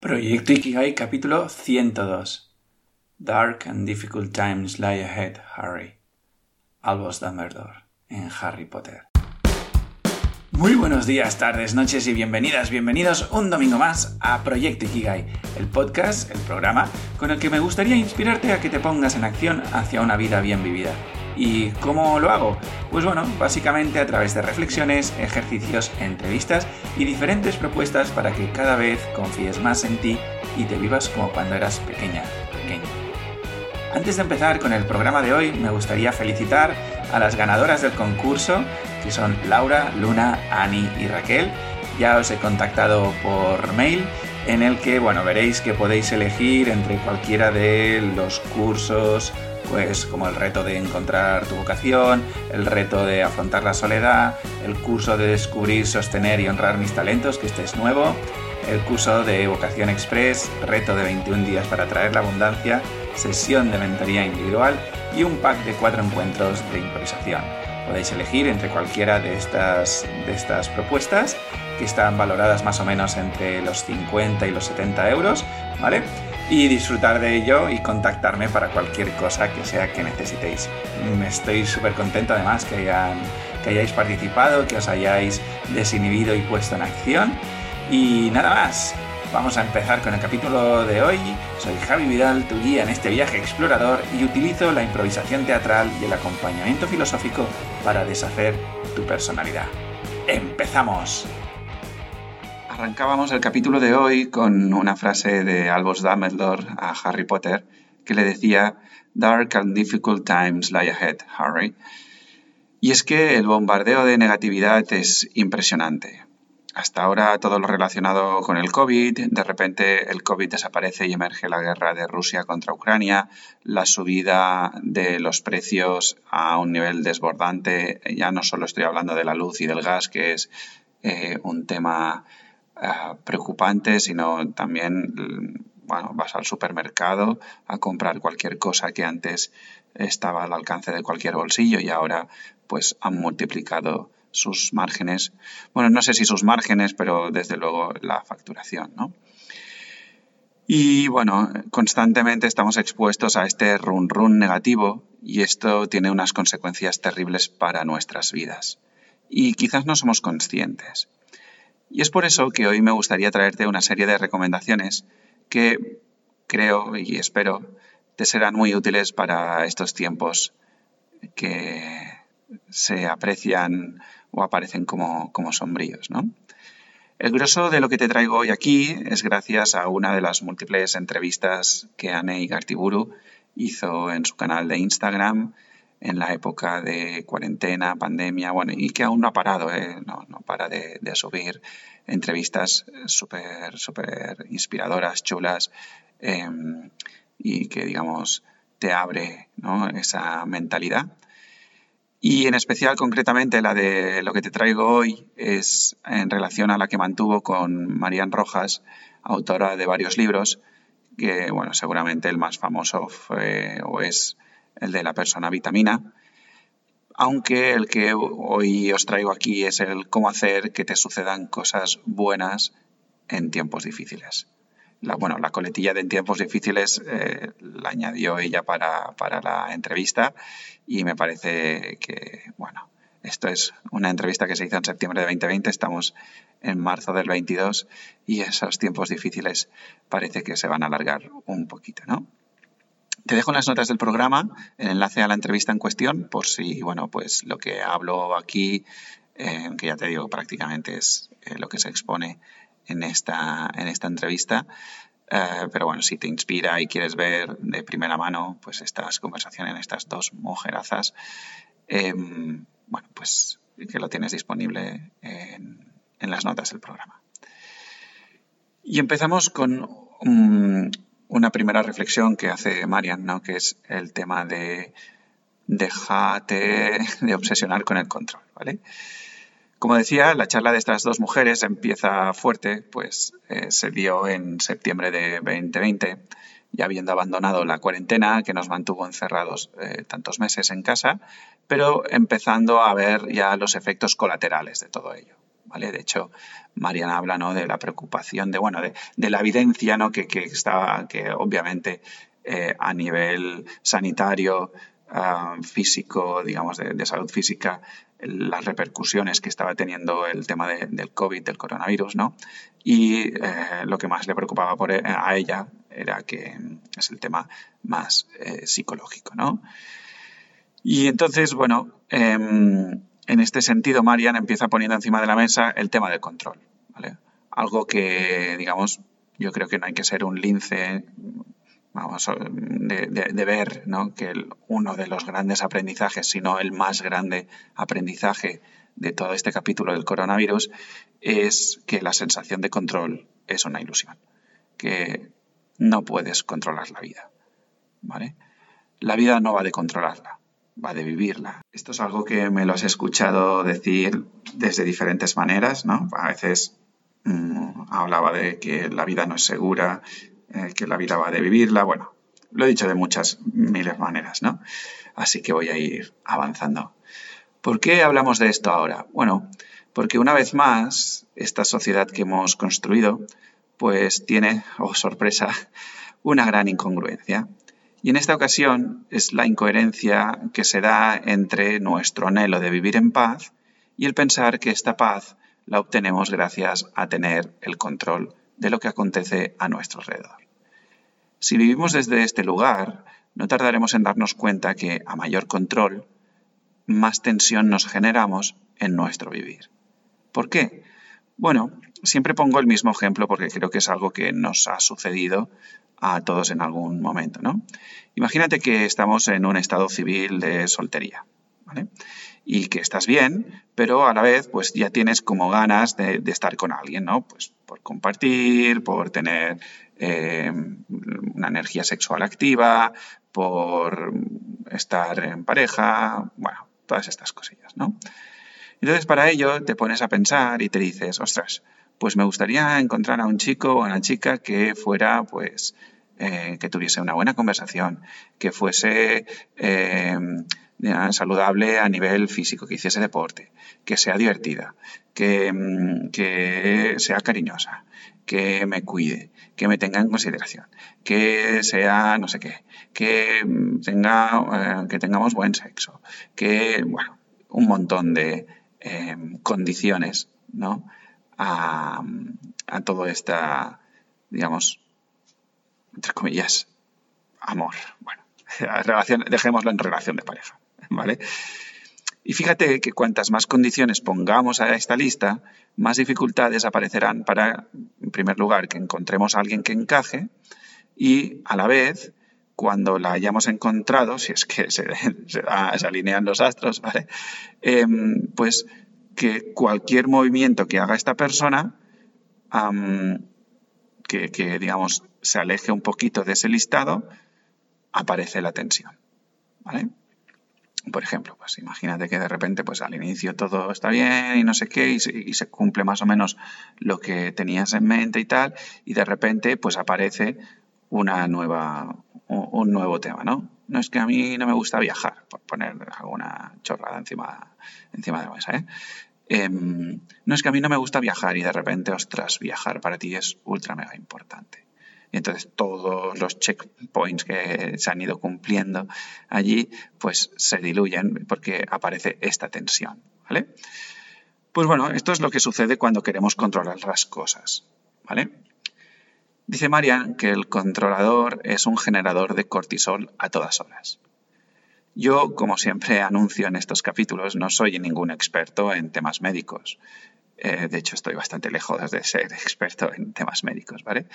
Proyecto Ikigai capítulo 102 Dark and difficult times lie ahead, Harry. Albus Dumbledore en Harry Potter. Muy buenos días, tardes, noches y bienvenidas, bienvenidos un domingo más a Proyecto Ikigai, el podcast, el programa con el que me gustaría inspirarte a que te pongas en acción hacia una vida bien vivida. ¿Y cómo lo hago? Pues bueno, básicamente a través de reflexiones, ejercicios, entrevistas y diferentes propuestas para que cada vez confíes más en ti y te vivas como cuando eras pequeña, pequeño. Antes de empezar con el programa de hoy, me gustaría felicitar a las ganadoras del concurso, que son Laura, Luna, Ani y Raquel. Ya os he contactado por mail en el que, bueno, veréis que podéis elegir entre cualquiera de los cursos pues como el reto de encontrar tu vocación, el reto de afrontar la soledad, el curso de descubrir, sostener y honrar mis talentos, que este es nuevo, el curso de vocación express, reto de 21 días para traer la abundancia, sesión de mentoría individual y un pack de cuatro encuentros de improvisación. Podéis elegir entre cualquiera de estas, de estas propuestas que están valoradas más o menos entre los 50 y los 70 euros, ¿vale? Y disfrutar de ello y contactarme para cualquier cosa que sea que necesitéis. Estoy súper contento además que, que hayáis participado, que os hayáis desinhibido y puesto en acción. Y nada más, vamos a empezar con el capítulo de hoy. Soy Javi Vidal, tu guía en este viaje explorador y utilizo la improvisación teatral y el acompañamiento filosófico para deshacer tu personalidad. ¡Empezamos! Arrancábamos el capítulo de hoy con una frase de Albus Dumbledore a Harry Potter que le decía Dark and difficult times lie ahead, Harry. Y es que el bombardeo de negatividad es impresionante. Hasta ahora todo lo relacionado con el COVID, de repente el COVID desaparece y emerge la guerra de Rusia contra Ucrania, la subida de los precios a un nivel desbordante, ya no solo estoy hablando de la luz y del gas, que es eh, un tema eh, preocupante, sino también, bueno, vas al supermercado a comprar cualquier cosa que antes estaba al alcance de cualquier bolsillo y ahora pues han multiplicado sus márgenes. Bueno, no sé si sus márgenes, pero desde luego la facturación, ¿no? Y bueno, constantemente estamos expuestos a este run run negativo y esto tiene unas consecuencias terribles para nuestras vidas. Y quizás no somos conscientes. Y es por eso que hoy me gustaría traerte una serie de recomendaciones que creo y espero te serán muy útiles para estos tiempos que se aprecian o aparecen como, sombríos. ¿no? El grosso de lo que te traigo hoy aquí es gracias a una de las múltiples entrevistas que Anne Gartiburu hizo en su canal de Instagram en la época de cuarentena, pandemia, bueno, y que aún no ha parado, ¿eh? no, no, para de, subir entrevistas súper, súper inspiradoras, chulas, em, y que, digamos, te abre esa mentalidad. Y en especial, concretamente, la de lo que te traigo hoy es en relación a la que mantuvo con Marian Rojas, autora de varios libros, que, bueno, seguramente el más famoso fue o es el de la persona vitamina, aunque el que hoy os traigo aquí es el cómo hacer que te sucedan cosas buenas en tiempos difíciles. La, bueno, la coletilla de en tiempos difíciles eh, la añadió ella para, para la entrevista y me parece que, bueno, esto es una entrevista que se hizo en septiembre de 2020, estamos en marzo del 22 y esos tiempos difíciles parece que se van a alargar un poquito, ¿no? Te dejo en las notas del programa el enlace a la entrevista en cuestión por si, bueno, pues lo que hablo aquí, eh, que ya te digo, prácticamente es eh, lo que se expone en esta, en esta entrevista. Eh, pero bueno, si te inspira y quieres ver de primera mano pues estas conversaciones, estas dos mujerazas, em, bueno, pues que lo tienes disponible en, las notas del programa. Y empezamos con una primera reflexión que hace Marian, ¿no? que es el tema de déjate de obsesionar con el control, ¿vale? Como decía, la charla de estas dos mujeres empieza fuerte, pues eh, se dio en septiembre de 2020, ya habiendo abandonado la cuarentena que nos mantuvo encerrados eh, tantos meses en casa, pero empezando a ver ya los efectos colaterales de todo ello. De hecho, Mariana habla ¿no? de la preocupación, de, bueno, de, la evidencia ¿no? que, que, que obviamente eh, a nivel sanitario, ah, físico, digamos, de, salud física, las repercusiones que estaba teniendo el tema del COVID, del coronavirus, ¿no? Y eh, lo que más le preocupaba por, e, a ella era que es el tema más eh, psicológico, ¿no? Y entonces, bueno, em, en este sentido, Marian empieza poniendo encima de la mesa el tema del control, ¿vale? Algo que, digamos, yo creo que no hay que ser un lince vamos, de, ver ¿no? que uno de los grandes aprendizajes, si no el más grande aprendizaje de todo este capítulo del coronavirus, es que la sensación de control es una ilusión, que no puedes controlar la vida. ¿vale? La vida no va de controlarla, va de vivirla. Esto es algo que me lo has escuchado decir desde diferentes maneras, ¿no? A veces mm, hablaba de que la vida no es segura, eh, que la vida va de vivirla. Bueno, lo he dicho de muchas miles maneras, ¿no? Así que voy a ir avanzando. ¿Por qué hablamos de esto ahora? Bueno, porque una vez más, esta sociedad que hemos construido, pues tiene, oh sorpresa, una gran incongruencia. Y en esta ocasión es la incoherencia que se da entre nuestro anhelo de vivir en paz y el pensar que esta paz la obtenemos gracias a tener el control de lo que acontece a nuestro alrededor. Si vivimos desde este lugar, no tardaremos en darnos cuenta que a mayor control, más tensión nos generamos en nuestro vivir. ¿Por qué? Bueno, siempre pongo el mismo ejemplo porque creo que es algo que nos ha sucedido a todos en algún momento, ¿no? Imagínate que estamos en un estado civil de soltería, ¿vale? Y que estás bien, pero a la vez pues ya tienes como ganas de, estar con alguien, ¿no? Pues por compartir, por tener eh, una energía sexual activa, por estar en pareja, bueno, todas estas cosillas, ¿no? Entonces para ello te pones a pensar y te dices, ostras, pues me gustaría encontrar a un chico o una chica que fuera, pues, eh, que tuviese una buena conversación, que fuese eh, saludable a nivel físico, que hiciese deporte, que sea divertida, que, mm, que sea cariñosa, que me cuide, que me tenga en consideración, que sea no sé qué, que mm, tenga, eh, que tengamos buen sexo, que, bueno, un montón de condiciones, ¿no? A, todo esta, digamos, entre comillas, amor. Bueno, relación, dejémoslo en relación de pareja. ¿vale? Y fíjate que cuantas más condiciones pongamos a esta lista, más dificultades aparecerán para, en primer lugar, que encontremos a alguien que encaje y, a la vez, cuando la hayamos encontrado, si es que se, alinean los astros, ¿vale? Em, pues que cualquier movimiento que haga esta persona, que, digamos, se aleje un poquito de ese listado, aparece la tensión, ¿vale? Por ejemplo, pues imagínate que de repente, pues al inicio todo está bien y no sé qué, y se, cumple más o menos lo que tenías en mente y tal, y de repente, pues aparece una nueva, un, nuevo tema, ¿no? No es que a mí no me gusta viajar, por poner alguna chorrada encima, encima de la mesa, ¿eh? Em, no es que a mí no me gusta viajar y de repente, ostras, viajar para ti es ultra mega importante. Y entonces todos los checkpoints que se han ido cumpliendo allí, pues se diluyen porque aparece esta tensión, ¿vale? Pues bueno, esto es lo que sucede cuando queremos controlar las cosas, ¿vale? Dice Marian que el controlador es un generador de cortisol a todas horas. Yo, como siempre anuncio en estos capítulos, no soy ningún experto en temas médicos. Eh, de hecho, estoy bastante lejos de ser experto en temas médicos, ¿vale?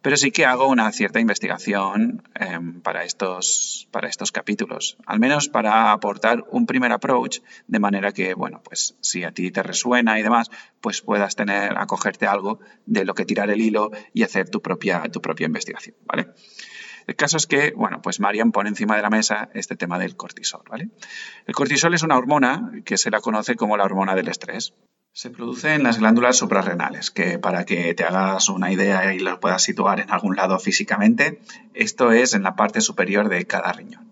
Pero sí que hago una cierta investigación em, para, estos, para estos capítulos, al menos para aportar un primer approach, de manera que, bueno, pues si a ti te resuena y demás, pues puedas tener, acogerte algo de lo que tirar el hilo y hacer tu propia, tu propia investigación, ¿vale? El caso es que, bueno, pues Marian pone encima de la mesa este tema del cortisol, ¿vale? El cortisol es una hormona que se la conoce como la hormona del estrés. Se produce en las glándulas suprarrenales, que para que te hagas una idea y lo puedas situar en algún lado físicamente, esto es en la parte superior de cada riñón.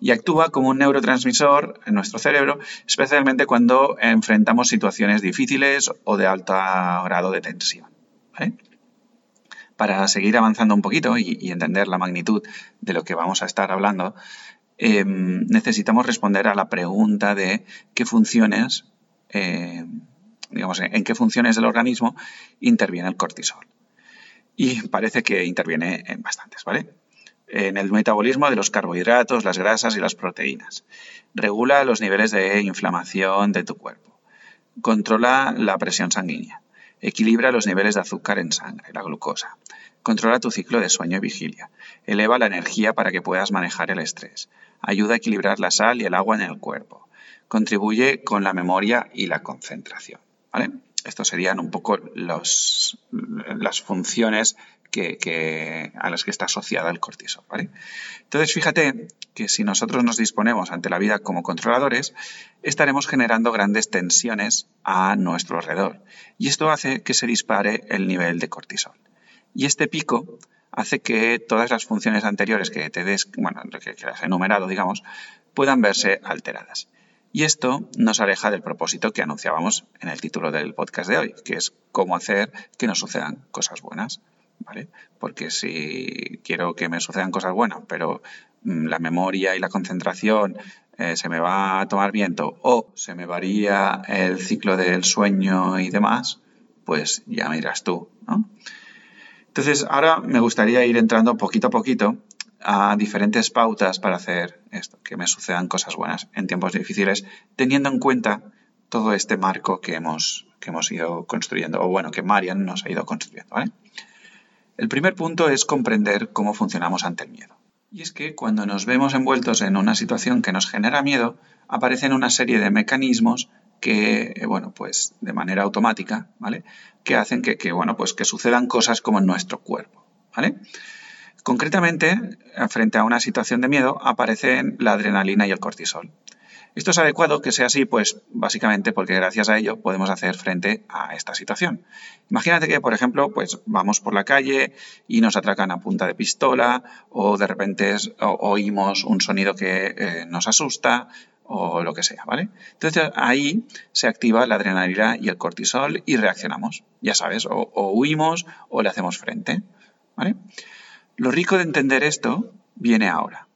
y actúa como un neurotransmisor en nuestro cerebro, especialmente cuando enfrentamos situaciones difíciles o de alto grado de tensión. Para seguir avanzando un poquito y, entender la magnitud de lo que vamos a estar hablando, em, necesitamos responder a la pregunta de qué funciones, eh, digamos, en qué funciones del organismo interviene el cortisol. Y parece que interviene en bastantes, ¿vale? en el metabolismo de los carbohidratos, las grasas y las proteínas. Regula los niveles de inflamación de tu cuerpo. Controla la presión sanguínea. Equilibra los niveles de azúcar en sangre, la glucosa. Controla tu ciclo de sueño y vigilia. Eleva la energía para que puedas manejar el estrés. Ayuda a equilibrar la sal y el agua en el cuerpo. Contribuye con la memoria y la concentración. ¿vale? Estos serían un poco los, las funciones que, a las que está asociada el cortisol. Entonces, fíjate que si nosotros nos disponemos ante la vida como controladores, estaremos generando grandes tensiones a nuestro alrededor. Y esto hace que se dispare el nivel de cortisol. Y este pico hace que todas las funciones anteriores que te des, bueno, que, que las he enumerado, digamos, puedan verse alteradas. Y esto nos aleja del propósito que anunciábamos en el título del podcast de hoy, que es cómo hacer que nos sucedan cosas buenas. Porque si quiero que me sucedan cosas buenas, pero mm, la memoria y la concentración eh, se me va a tomar viento o se me varía el ciclo del sueño y demás, pues ya miras tú, ¿no? Entonces, ahora me gustaría ir entrando poquito a poquito a diferentes pautas para hacer esto, que me sucedan cosas buenas en tiempos difíciles, teniendo en cuenta todo este marco que hemos, que hemos ido construyendo, o bueno, que Marian nos ha ido construyendo, ¿vale? El primer punto es comprender cómo funcionamos ante el miedo. Y es que cuando nos vemos envueltos en una situación que nos genera miedo, aparecen una serie de mecanismos que, eh, bueno, pues de manera automática, ¿vale? Que hacen que, bueno, pues que sucedan cosas como en nuestro cuerpo, ¿vale? Concretamente, frente a una situación de miedo, aparecen la adrenalina y el cortisol. Esto es adecuado que sea así, pues básicamente porque gracias a ello podemos hacer frente a esta situación. Imagínate que, por ejemplo, pues vamos por la calle y nos atracan a punta de pistola o de repente oímos un sonido que eh, nos asusta o lo que sea, ¿vale? Entonces ahí se activa la adrenalina y el cortisol y reaccionamos. Ya sabes, o, o huimos o le hacemos frente, ¿vale? Lo rico de entender esto viene ahora.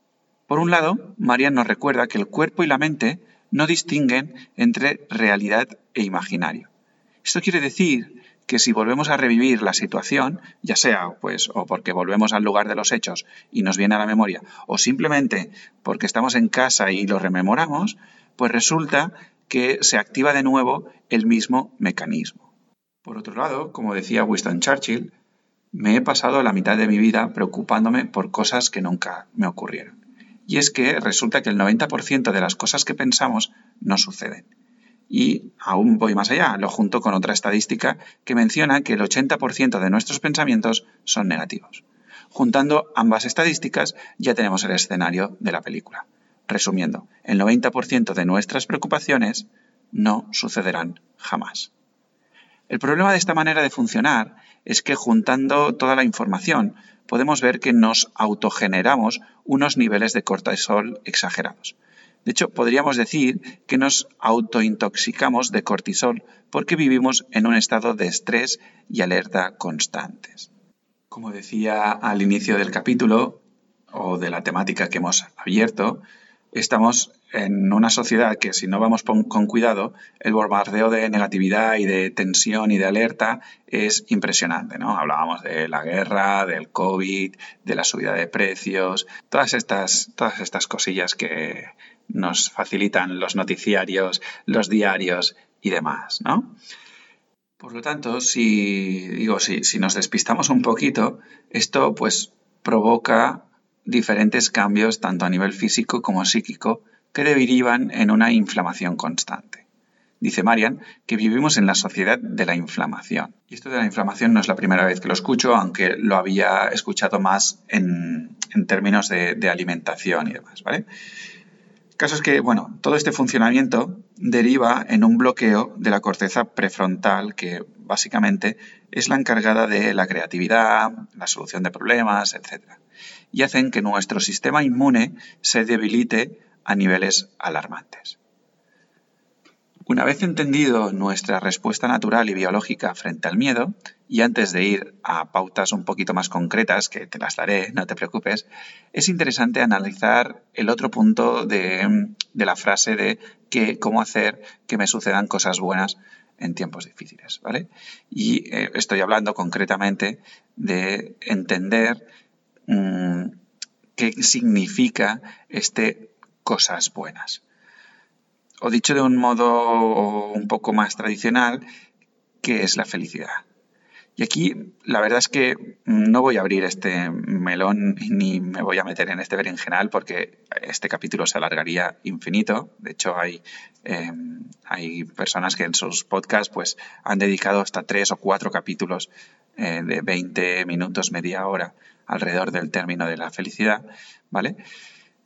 Por un lado, Marian nos recuerda que el cuerpo y la mente no distinguen entre realidad e imaginario. Esto quiere decir que si volvemos a revivir la situación, ya sea pues o porque volvemos al lugar de los hechos y nos viene a la memoria, o simplemente porque estamos en casa y lo rememoramos, pues resulta que se activa de nuevo el mismo mecanismo. Por otro lado, como decía Winston Churchill, me he pasado la mitad de mi vida preocupándome por cosas que nunca me ocurrieron. Y es que resulta que el 90% de las cosas que pensamos no suceden. Y aún voy más allá, lo junto con otra estadística que menciona que el 80% de nuestros pensamientos son negativos. Juntando ambas estadísticas ya tenemos el escenario de la película. Resumiendo, el 90% de nuestras preocupaciones no sucederán jamás. El problema de esta manera de funcionar es que juntando toda la información podemos ver que nos autogeneramos unos niveles de cortisol exagerados. De hecho, podríamos decir que nos autointoxicamos de cortisol porque vivimos en un estado de estrés y alerta constantes. Como decía al inicio del capítulo o de la temática que hemos abierto, estamos en una sociedad que si no vamos con cuidado, el bombardeo de negatividad y de tensión y de alerta es impresionante, ¿no? Hablábamos de la guerra, del COVID, de la subida de precios, todas estas, todas estas cosillas que nos facilitan los noticiarios, los diarios y demás, ¿no? Por lo tanto, si digo, si, si nos despistamos un poquito, esto pues provoca diferentes cambios tanto a nivel físico como psíquico que derivan en una inflamación constante. Dice Marian que vivimos en la sociedad de la inflamación. Y esto de la inflamación no es la primera vez que lo escucho, aunque lo había escuchado más en, términos de, alimentación y demás. El caso es que, bueno, todo este funcionamiento deriva en un bloqueo de la corteza prefrontal que básicamente es la encargada de la creatividad, la solución de problemas, etc. Y hacen que nuestro sistema inmune se debilite a niveles alarmantes. Una vez entendido nuestra respuesta natural y biológica frente al miedo, y antes de ir a pautas un poquito más concretas, que te las daré, no te preocupes, es interesante analizar el otro punto de, la frase de que, cómo hacer que me sucedan cosas buenas en tiempos difíciles, ¿vale? Y eh, estoy hablando concretamente de entender mm, qué significa este cosas buenas. O dicho de un modo un poco más tradicional, ¿qué es la felicidad? Y aquí la verdad es que no voy a abrir este melón ni me voy a meter en este berenjenal porque este capítulo se alargaría infinito. De hecho, hay, em, hay personas que en sus podcasts pues, han dedicado hasta tres o cuatro capítulos eh, de 20 minutos, media hora alrededor del término de la felicidad, ¿vale?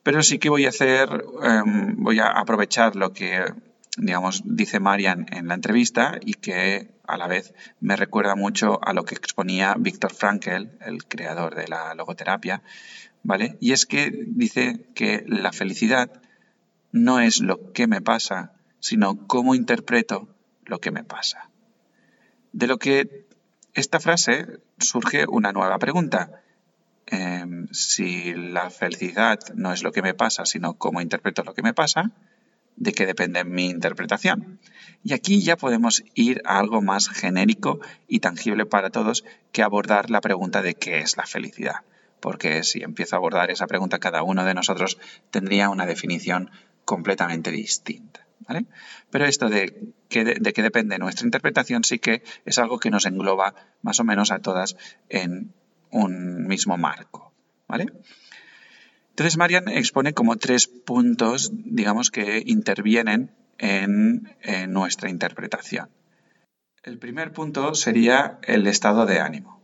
Pero sí que voy a hacer, em, voy a aprovechar lo que, digamos, dice Marian en la entrevista y que a la vez me recuerda mucho a lo que exponía Víctor Frankl, el creador de la logoterapia, ¿vale? Y es que dice que la felicidad no es lo que me pasa, sino cómo interpreto lo que me pasa. De lo que esta frase surge una nueva pregunta. Em, si la felicidad no es lo que me pasa, sino cómo interpreto lo que me pasa, de qué depende mi interpretación. Y aquí ya podemos ir a algo más genérico y tangible para todos que abordar la pregunta de qué es la felicidad. Porque si empiezo a abordar esa pregunta, cada uno de nosotros tendría una definición completamente distinta. Pero esto de qué depende nuestra interpretación sí que es algo que nos engloba más o menos a todas en un mismo marco, ¿vale? Entonces Marian expone como tres puntos, digamos, que intervienen en, nuestra interpretación. El primer punto sería el estado de ánimo.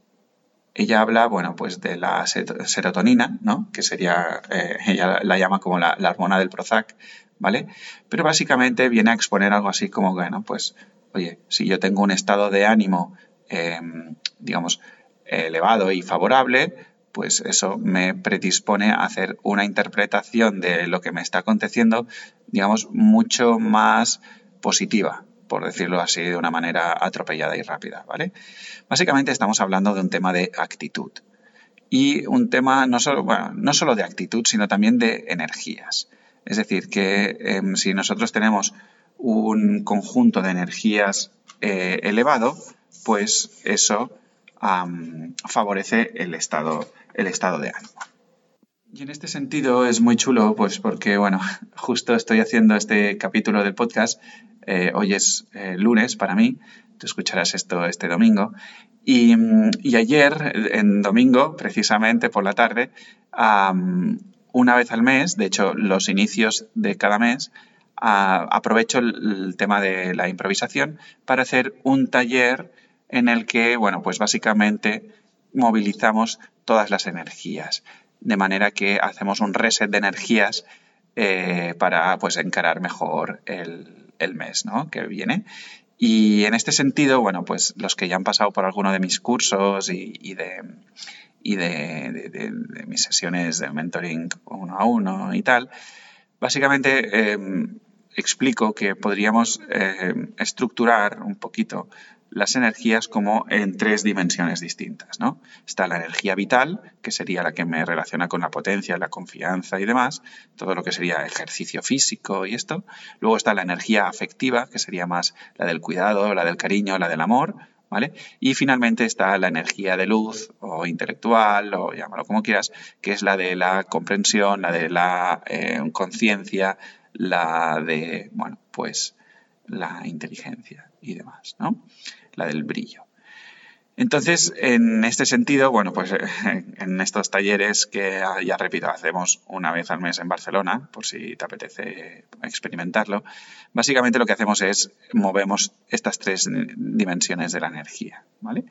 Ella habla, bueno, pues de la serotonina, ¿no? Que sería, eh, ella la llama como la, hormona del Prozac, ¿vale? Pero básicamente viene a exponer algo así como, bueno, pues, oye, si yo tengo un estado de ánimo, em, digamos, elevado y favorable, pues eso me predispone a hacer una interpretación de lo que me está aconteciendo, digamos, mucho más positiva, por decirlo así de una manera atropellada y rápida, ¿vale? Básicamente estamos hablando de un tema de actitud. Y un tema no solo, no solo de actitud, sino también de energías. Es decir, que em, si nosotros tenemos un conjunto de energías eh, elevado, pues eso favorece el estado, el estado de ánimo. Y en este sentido es muy chulo, pues porque, bueno, justo estoy haciendo este capítulo del podcast, eh, hoy es eh, lunes para mí, tú escucharás esto este domingo, y, ayer, en domingo, precisamente por la tarde, una vez al mes, de hecho los inicios de cada mes, aprovecho el, tema de la improvisación para hacer un taller en el que, bueno, pues básicamente movilizamos todas las energías, de manera que hacemos un reset de energías eh, para pues encarar mejor el, mes ¿no? que viene. Y en este sentido, bueno, pues los que ya han pasado por alguno de mis cursos y, de, mis sesiones de mentoring uno a uno y tal, básicamente em, explico que podríamos em, estructurar un poquito las energías como en tres dimensiones distintas. ¿no? Está la energía vital, que sería la que me relaciona con la potencia, la confianza y demás, todo lo que sería ejercicio físico y esto. Luego está la energía afectiva, que sería más la del cuidado, la del cariño, la del amor. ¿Vale? Y finalmente está la energía de luz o intelectual, o llámalo como quieras, que es la de la comprensión, la de la eh, conciencia, la de, bueno, pues la inteligencia y demás, ¿no? La del brillo. Entonces, en este sentido, bueno, pues eh, en estos talleres que ah, ya repito, hacemos una vez al mes en Barcelona, por si te apetece experimentarlo, básicamente lo que hacemos es movemos estas tres dimensiones de la energía, ¿vale?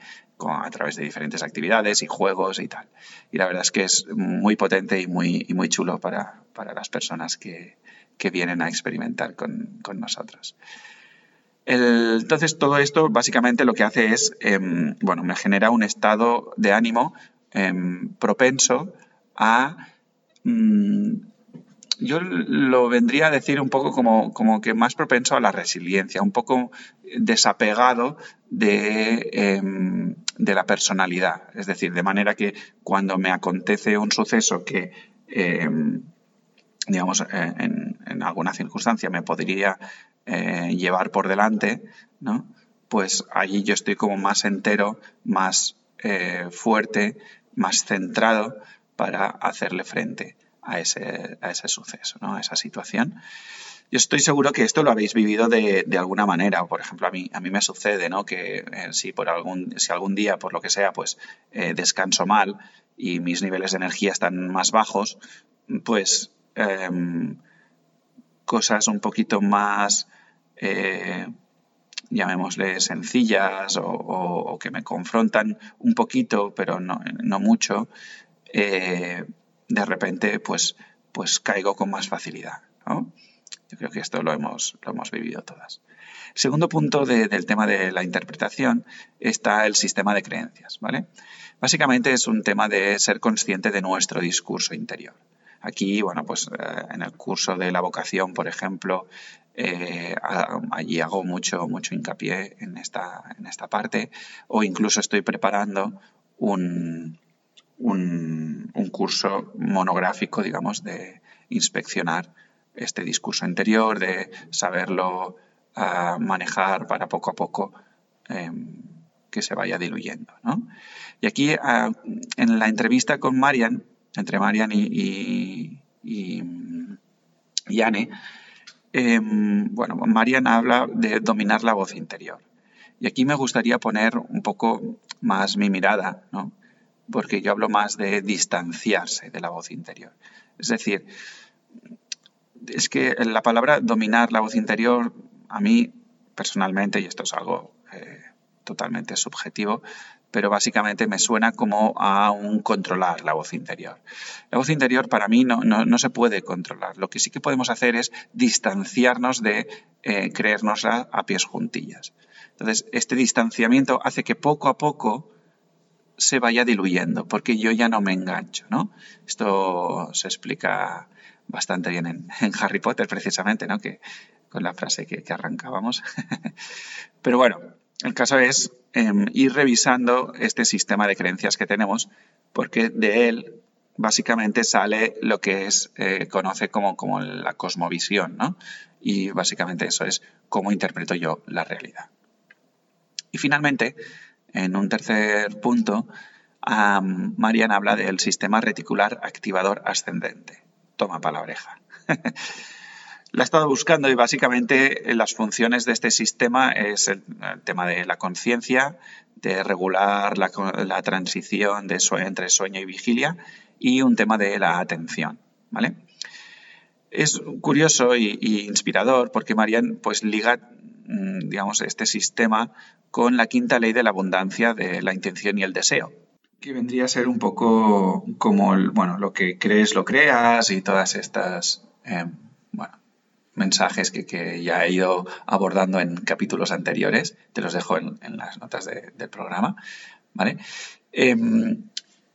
a través de diferentes actividades y juegos y tal. Y la verdad es que es muy potente y muy, muy chulo para, las personas que, que vienen a experimentar con, nosotros. Entonces, todo esto básicamente lo que hace es, em, bueno, me genera un estado de ánimo em, propenso a mm, yo lo vendría a decir un poco como, como, que más propenso a la resiliencia, un poco desapegado de, em, de, la personalidad. Es decir, de manera que cuando me acontece un suceso que, digamos, eh, en, en, alguna circunstancia me podría eh, llevar por delante, ¿no? pues allí yo estoy como más entero, más eh, fuerte, más centrado para hacerle frente a ese, a ese suceso, ¿no? a esa situación. Yo estoy seguro que esto lo habéis vivido de, alguna manera. Por ejemplo, a mí, a mí me sucede ¿no? que eh, si, por algún, si algún día, por lo que sea, pues descanso mal y mis niveles de energía están más bajos, pues em, cosas un poquito más, eh, llamémosle, sencillas o, que me confrontan un poquito, pero no, no mucho, de repente pues, pues caigo con más facilidad. Yo creo que esto lo hemos, lo hemos vivido todas. Segundo punto del tema de la interpretación está el sistema de creencias. ¿vale? Básicamente es un tema de ser consciente de nuestro discurso interior. Aquí, bueno, pues eh, en el curso de la vocación, por ejemplo, eh, allí hago mucho, mucho hincapié en esta, en esta parte, o incluso estoy preparando un, un, curso monográfico, digamos, de inspeccionar este discurso interior, de saberlo ah, manejar para poco a poco em, que se vaya diluyendo. Y aquí, ah, en la entrevista con Marian, entre Marian y, y, Anne, em, bueno, Marian habla de dominar la voz interior. Y aquí me gustaría poner un poco más mi mirada, ¿no? porque yo hablo más de distanciarse de la voz interior. Es decir, es que la palabra dominar la voz interior, a mí personalmente, y esto es algo eh, totalmente subjetivo, pero básicamente me suena como a un controlar la voz interior. La voz interior para mí no, no, se puede controlar. Lo que sí que podemos hacer es distanciarnos de eh, creérnosla a pies juntillas. Entonces, este distanciamiento hace que poco a poco se vaya diluyendo, porque yo ya no me engancho, ¿no? Esto se explica bastante bien en, Harry Potter, precisamente, ¿no? Que, con la frase que, arrancábamos. Pero bueno, el caso es em, ir revisando este sistema de creencias que tenemos, porque de él básicamente sale lo que es, eh, conoce como, como la cosmovisión, ¿no? Y básicamente eso es cómo interpreto yo la realidad. Y finalmente, en un tercer punto, Marian habla del sistema reticular activador ascendente. Toma para la he estado buscando y básicamente eh, las funciones de este sistema es el, tema de la conciencia, de regular la, transición de entre sueño y vigilia y un tema de la atención. ¿vale? Es curioso e inspirador porque Marian pues, liga Mm, digamos, este sistema con la quinta ley de la abundancia de la intención y el deseo, que vendría a ser un poco como, bueno, lo que crees lo creas y todas estas, em, mensajes que, ya he ido abordando en capítulos anteriores, te los dejo en, las notas del programa, ¿vale? Em,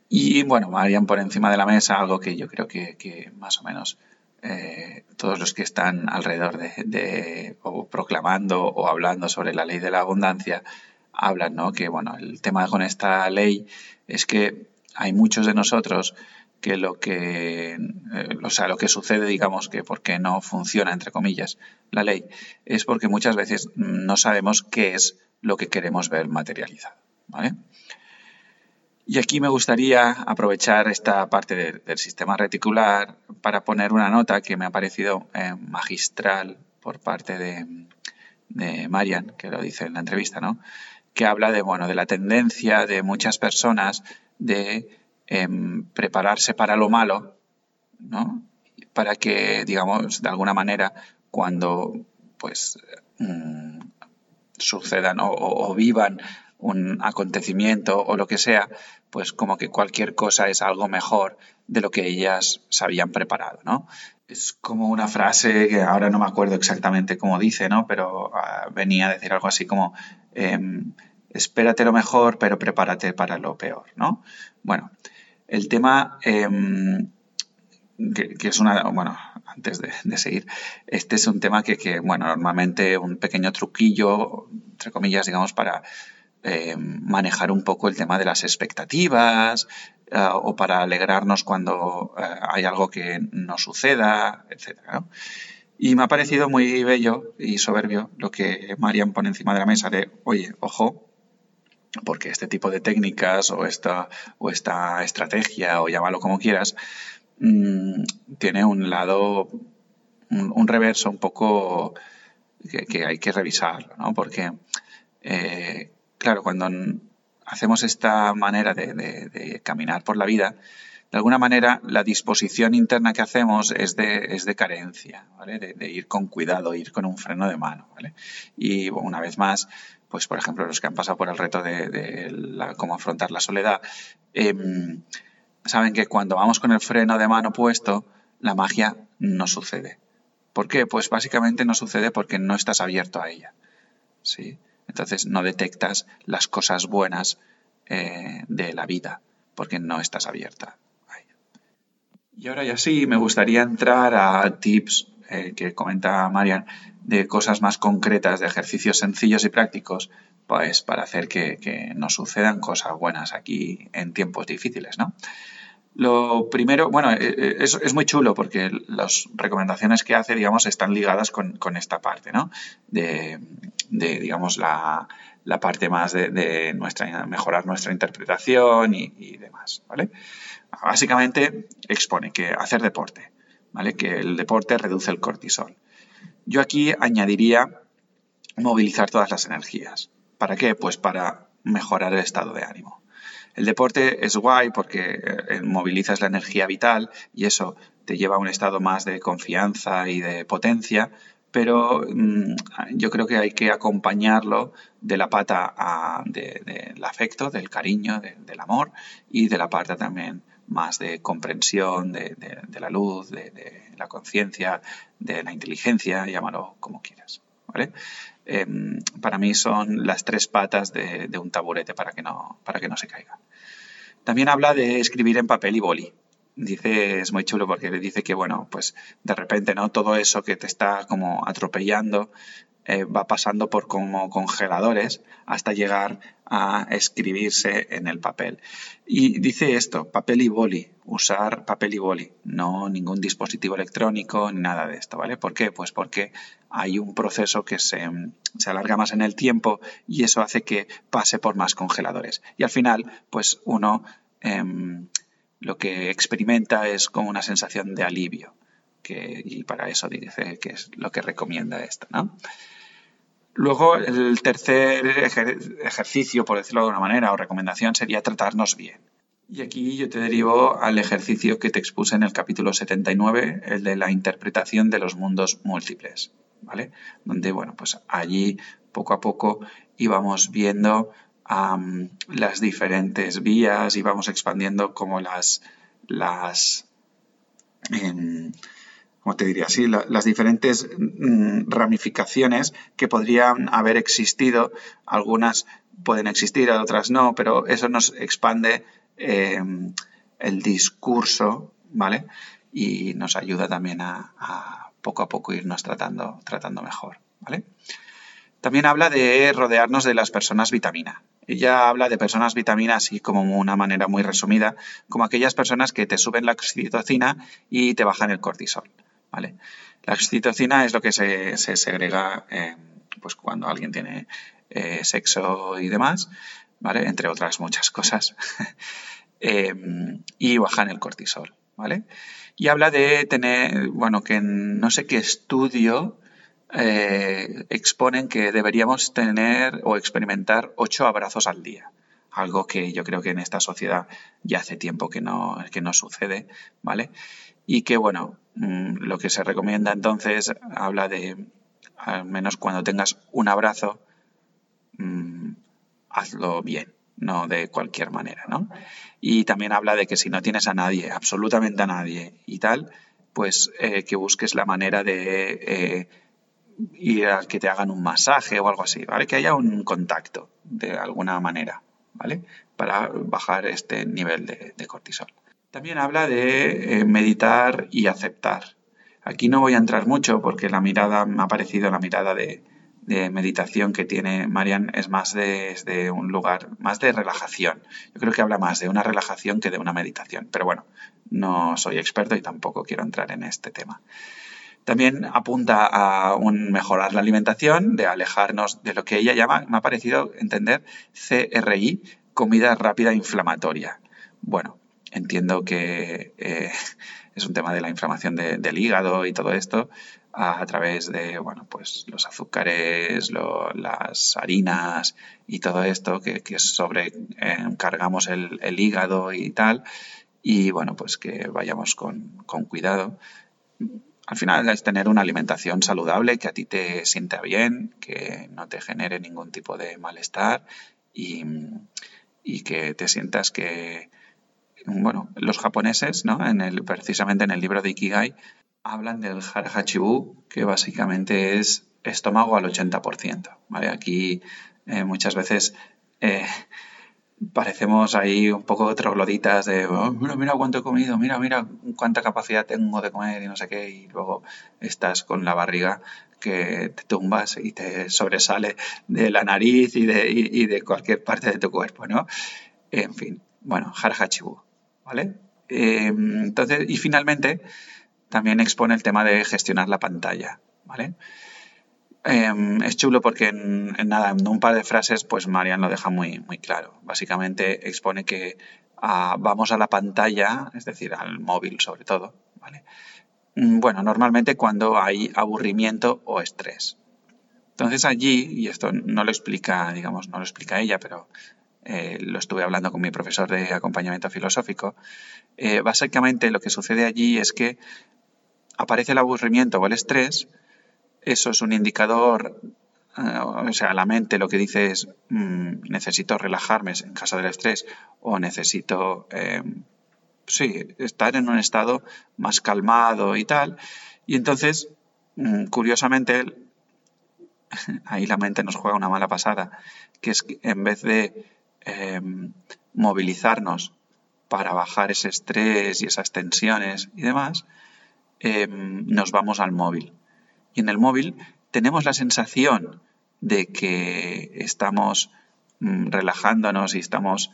y bueno, Marian por encima de la mesa, algo que yo creo que, que más o menos eh, todos los que están alrededor de, o proclamando o hablando sobre la ley de la abundancia hablan, ¿no? Que bueno, el tema con esta ley es que hay muchos de nosotros que lo que, eh, o sea, lo que sucede, digamos, que porque no funciona, entre comillas, la ley, es porque muchas veces no sabemos qué es lo que queremos ver materializado, ¿vale? Y aquí me gustaría aprovechar esta parte del sistema reticular para poner una nota que me ha parecido eh, magistral por parte de, Marian, que lo dice en la entrevista, ¿no? que habla de, bueno, de la tendencia de muchas personas de em, prepararse para lo malo, ¿no? para que, digamos, de alguna manera, cuando pues mm, sucedan o vivan un acontecimiento o lo que sea, pues como que cualquier cosa es algo mejor de lo que ellas se habían preparado, ¿no? es como una frase que ahora no me acuerdo exactamente cómo dice, ¿no? Pero ah, venía a decir algo así como, em, espérate lo mejor, pero prepárate para lo peor, ¿no? Bueno, el tema em, que, es una, bueno, antes de, seguir, este es un tema que, bueno, normalmente un pequeño truquillo, entre comillas, digamos, para em, manejar un poco el tema de las expectativas, eh, o para alegrarnos cuando eh, hay algo que no suceda, etc. Y me ha parecido muy bello y soberbio lo que Marian pone encima de la mesa de, oye, ojo, porque este tipo de técnicas o esta, o esta estrategia, o llámalo como quieras, mm, tiene un lado, un, reverso un poco que, hay que revisarlo, ¿no? Porque, eh, claro, cuando hacemos esta manera de, caminar por la vida, de alguna manera la disposición interna que hacemos es de, es de carencia, ¿vale? de, ir con cuidado, ir con un freno de mano. ¿vale? Y una vez más, pues por ejemplo los que han pasado por el reto de, cómo afrontar la soledad, em, saben que cuando vamos con el freno de mano puesto, la magia no sucede. ¿Por qué? Pues básicamente no sucede porque no estás abierto a ella. ¿sí? Entonces no detectas las cosas buenas eh, de la vida porque no estás abierta a ella. Y ahora ya sí, me gustaría entrar a tips eh, que comenta Marian de cosas más concretas, de ejercicios sencillos y prácticos, pues para hacer que, que nos sucedan cosas buenas aquí en tiempos difíciles, ¿no? Lo primero, bueno, eh, es, muy chulo porque las recomendaciones que hace, digamos, están ligadas con, esta parte, ¿no? De, de digamos, la, parte más de, nuestra, mejorar nuestra interpretación y, demás, ¿vale? Básicamente expone que hacer deporte, Que el deporte reduce el cortisol. Yo aquí añadiría movilizar todas las energías. ¿Para qué? Pues para mejorar el estado de ánimo. El deporte es guay porque eh, movilizas la energía vital y eso te lleva a un estado más de confianza y de potencia, pero mm, yo creo que hay que acompañarlo de la pata del afecto, del cariño, del amor y de la parte también más de comprensión de, la luz, de, la conciencia, de la inteligencia, llámalo como quieras. Em, para mí son las tres patas de, un taburete para que, no, para que no se caiga. También habla de escribir en papel y boli dice, es muy chulo porque le dice que, bueno, pues de repente, ¿no? Todo eso que te está como atropellando eh, va pasando por como congeladores hasta llegar a escribirse en el papel. Y dice esto, papel y boli, usar papel y boli, no ningún dispositivo electrónico ni nada de esto, ¿vale? ¿Por qué? Pues porque hay un proceso que se, se alarga más en el tiempo y eso hace que pase por más congeladores. Y al final, pues uno... Em, lo que experimenta es como una sensación de alivio. Que, y para eso dice que es lo que recomienda esto. ¿no? Luego, el tercer ejercicio, por decirlo de una manera, o recomendación sería tratarnos bien. Y aquí yo te derivo al ejercicio que te expuse en el capítulo 79, el de la interpretación de los mundos múltiples, ¿vale? Donde, bueno, pues allí poco a poco íbamos viendo las diferentes vías y vamos expandiendo como las, las em, te diría así? las diferentes mm, ramificaciones que podrían haber existido. Algunas pueden existir, otras no, pero eso nos expande em, el discurso, ¿vale? Y nos ayuda también a, a, poco a poco irnos tratando, tratando mejor, ¿vale? También habla de rodearnos de las personas vitamina. Ella habla de personas vitamina así como una manera muy resumida, como aquellas personas que te suben la oxitocina y te bajan el cortisol. ¿Vale? La oxitocina es lo que se, segrega eh, pues cuando alguien tiene eh, sexo y demás, ¿vale? entre otras muchas cosas, eh, y bajan el cortisol. ¿vale? Y habla de tener, bueno, que no sé qué estudio exponen que deberíamos tener o experimentar ocho abrazos al día. Algo que yo creo que en esta sociedad ya hace tiempo que no, que no sucede, ¿vale? Y que, bueno, mm, lo que se recomienda entonces habla de, al menos cuando tengas un abrazo, mm, hazlo bien, no de cualquier manera, ¿no? Y también habla de que si no tienes a nadie, absolutamente a nadie y tal, pues eh, que busques la manera de eh, ir a que te hagan un masaje o algo así, ¿vale? Que haya un contacto de alguna manera, ¿vale? Para bajar este nivel de, cortisol. También habla de meditar y aceptar. Aquí no voy a entrar mucho porque la mirada me ha parecido la mirada de, de meditación que tiene Marian es más de, un lugar, más de relajación. Yo creo que habla más de una relajación que de una meditación. Pero bueno, no soy experto y tampoco quiero entrar en este tema. También apunta a un mejorar la alimentación, de alejarnos de lo que ella llama, me ha parecido entender, CRI, comida rápida inflamatoria. Bueno, entiendo que eh, es un tema de la inflamación del hígado y todo esto, a, través de bueno, pues los azúcares, las harinas y todo esto que, que sobrecargamos el, el, hígado y tal. Y bueno, pues que vayamos con, con cuidado. Al final es tener una alimentación saludable que a ti te sienta bien, que no te genere ningún tipo de malestar y, y que te sientas que, bueno, los japoneses, ¿no? En el, precisamente en el libro de Ikigai, hablan del Harahachibu, que básicamente es estómago al 80%. ¿vale? Aquí eh, muchas veces eh, parecemos ahí un poco trogloditas de, oh, mira, mira cuánto he comido, mira, mira cuánta capacidad tengo de comer y no sé qué, y luego estás con la barriga que te tumbas y te sobresale de la nariz y de, cualquier parte de tu cuerpo, ¿no? En fin, bueno, Harahachibu, ¿vale? Eh, entonces, y finalmente, también expone el tema de gestionar la pantalla, ¿vale? Em, es chulo porque en, nada, en un par de frases, pues Marian lo deja muy, muy claro. Básicamente expone que ah, vamos a la pantalla, es decir, al móvil sobre todo, ¿vale? Mm, bueno, normalmente cuando hay aburrimiento o estrés. Entonces allí, y esto no lo explica, digamos, no lo explica ella, pero eh, lo estuve hablando con mi profesor de acompañamiento filosófico, eh, básicamente lo que sucede allí es que aparece el aburrimiento o el estrés, eso es un indicador, eh, o sea, la mente lo que dice es mm, necesito relajarme en caso del estrés o necesito, sí, estar en un estado más calmado y tal. Y entonces, mm, curiosamente, ahí la mente nos juega una mala pasada, que es que en vez de em, movilizarnos para bajar ese estrés y esas tensiones y demás, Em, nos vamos al móvil. Y en el móvil tenemos la sensación de que estamos mm, relajándonos y estamos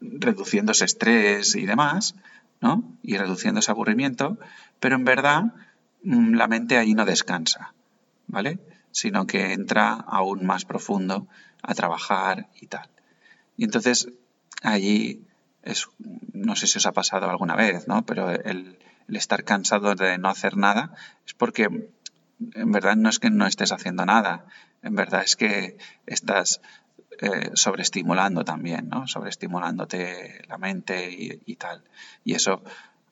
reduciendo ese estrés y demás, ¿no? Y reduciendo ese aburrimiento, pero en verdad mm, la mente ahí no descansa, ¿vale? Sino que entra aún más profundo a trabajar y tal. Y entonces allí es, no sé si os ha pasado alguna vez, ¿no? Pero el, estar cansado de no hacer nada es porque en verdad no es que no estés haciendo nada, en verdad es que estás eh, sobreestimulando también, ¿no? Sobreestimulándote la mente y, tal. Y eso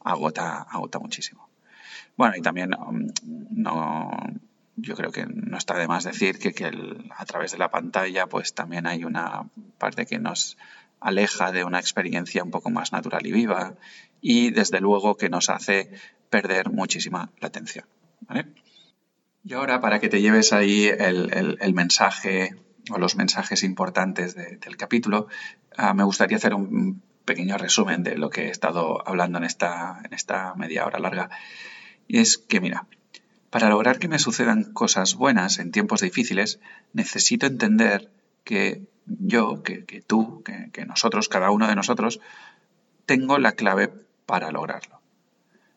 agota, agota muchísimo. Bueno, y también um, no, yo creo que no está de más decir que, que a través de la pantalla pues también hay una parte que nos aleja de una experiencia un poco más natural y viva y desde luego que nos hace perder muchísima la atención. Y ahora para que te lleves ahí el, mensaje o los mensajes importantes del capítulo, ah, me gustaría hacer un pequeño resumen de lo que he estado hablando en esta, en esta media hora larga. Y es que, mira, para lograr que me sucedan cosas buenas en tiempos difíciles, necesito entender que yo, que, tú, que, nosotros, cada uno de nosotros, tengo la clave para lograrlo.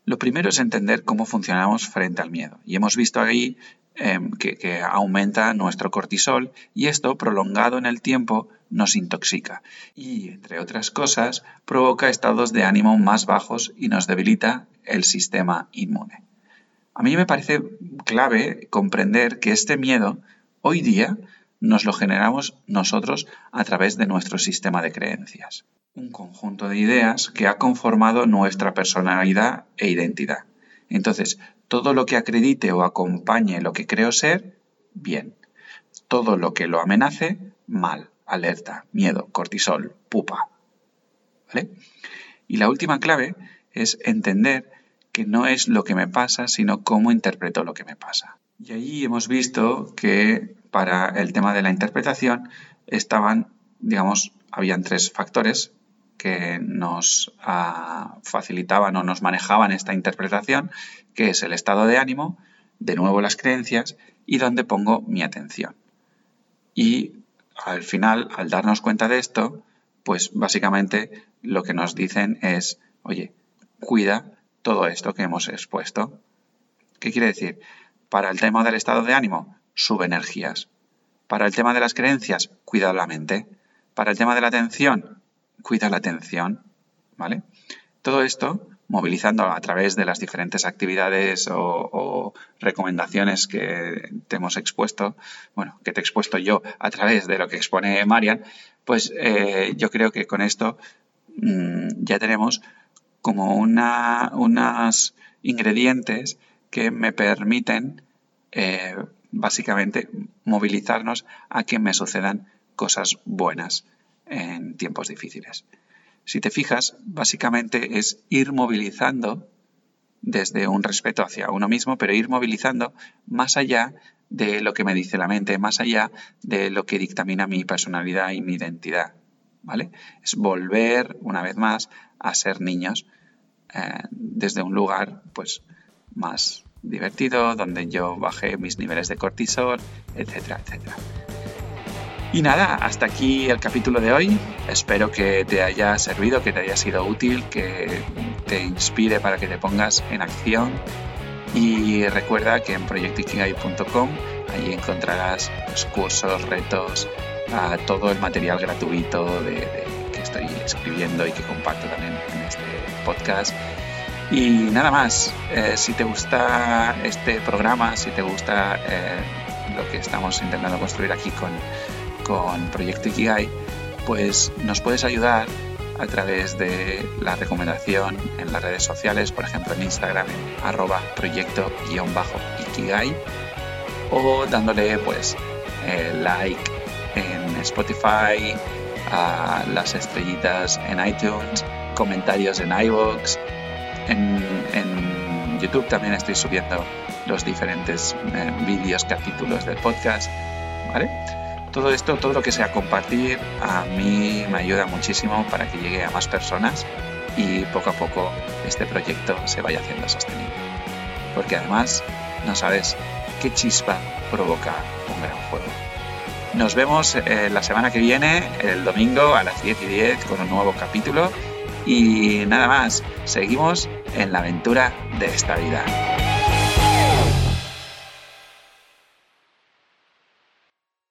Lo primero es entender cómo funcionamos frente al miedo. Y hemos visto ahí em, que, que, aumenta nuestro cortisol y esto, prolongado en el tiempo, nos intoxica. Y, entre otras cosas, provoca estados de ánimo más bajos y nos debilita el sistema inmune. A mí me parece clave comprender que este miedo, hoy día, nos lo generamos nosotros a través de nuestro sistema de creencias. Un conjunto de ideas que ha conformado nuestra personalidad e identidad. Entonces, todo lo que acredite o acompañe lo que creo ser, bien. Todo lo que lo amenace, mal. Alerta, miedo, cortisol, pupa. ¿Vale? Y la última clave es entender que no es lo que me pasa, sino cómo interpreto lo que me pasa. Y ahí hemos visto que para el tema de la interpretación estaban, digamos, habían tres factores que nos ah, facilitaban o nos manejaban esta interpretación, que es el estado de ánimo, de nuevo las creencias y dónde pongo mi atención. Y al final, al darnos cuenta de esto, pues básicamente lo que nos dicen es, oye, cuida todo esto que hemos expuesto. ¿Qué quiere decir? Para el tema del estado de ánimo, sube energías. Para el tema de las creencias, cuida la mente. Para el tema de la atención, cuida la atención. ¿Vale? Todo esto movilizando a través de las diferentes actividades o, recomendaciones que te hemos expuesto, bueno, que te he expuesto yo a través de lo que expone Marian, pues eh, yo creo que con esto mm, ya tenemos como una, unos ingredientes que me permiten eh, básicamente movilizarnos a que me sucedan cosas buenas en tiempos difíciles. Si te fijas, básicamente es ir movilizando desde un respeto hacia uno mismo, pero ir movilizando más allá de lo que me dice la mente, más allá de lo que dictamina mi personalidad y mi identidad. ¿Vale? Es volver una vez más a ser niños eh, desde un lugar pues más divertido, donde yo bajé mis niveles de cortisol, etcétera, etcétera. Y nada, hasta aquí el capítulo de hoy. Espero que te haya servido, que te haya sido útil, que te inspire para que te pongas en acción. Y recuerda que en proyectikigai.com ahí encontrarás cursos, retos, todo el material gratuito de, que estoy escribiendo y que comparto también en este podcast. Y nada más, eh, si te gusta este programa, si te gusta eh, lo que estamos intentando construir aquí con con Proyecto Ikigai, pues nos puedes ayudar a través de la recomendación en las redes sociales, por ejemplo en Instagram en arroba proyecto-ikigai o dándole pues like en Spotify, las estrellitas en iTunes, comentarios en iVoox, en, en, YouTube también estoy subiendo los diferentes eh, vídeos, capítulos del podcast, ¿vale? Todo esto, todo lo que sea compartir, a mí me ayuda muchísimo para que llegue a más personas y poco a poco este proyecto se vaya haciendo sostenible. Porque además, no sabes qué chispa provoca un gran fuego. Nos vemos eh, la semana que viene, el domingo a las 10 y 10, con un nuevo capítulo. Y nada más, seguimos en la aventura de esta vida.